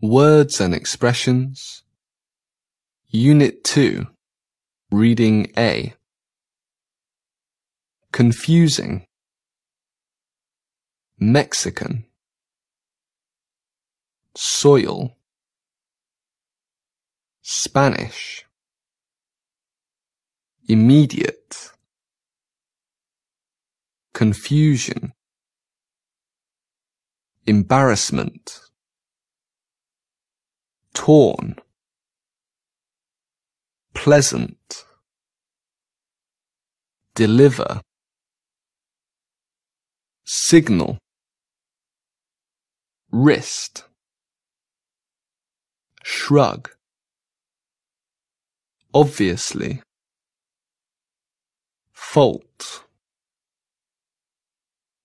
Words and expressions. Unit 2. Reading A. Confusing. Mexican. Soil. Spanish. Immediate. Confusion. Embarrassment. Torn. Pleasant. Deliver. Signal. Wrist. Shrug. Obviously. Fault.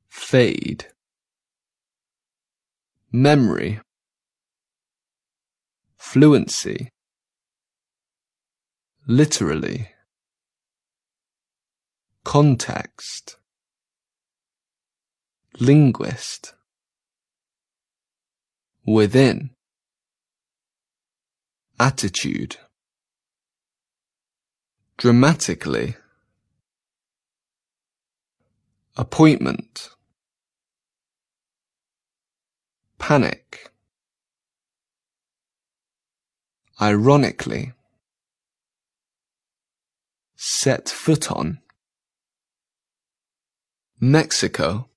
Fade. Memory. Fluency. Literally. Context. Linguist. Within. Attitude. Dramatically. Appointment. Panic. Ironically. Set foot on. Mexico.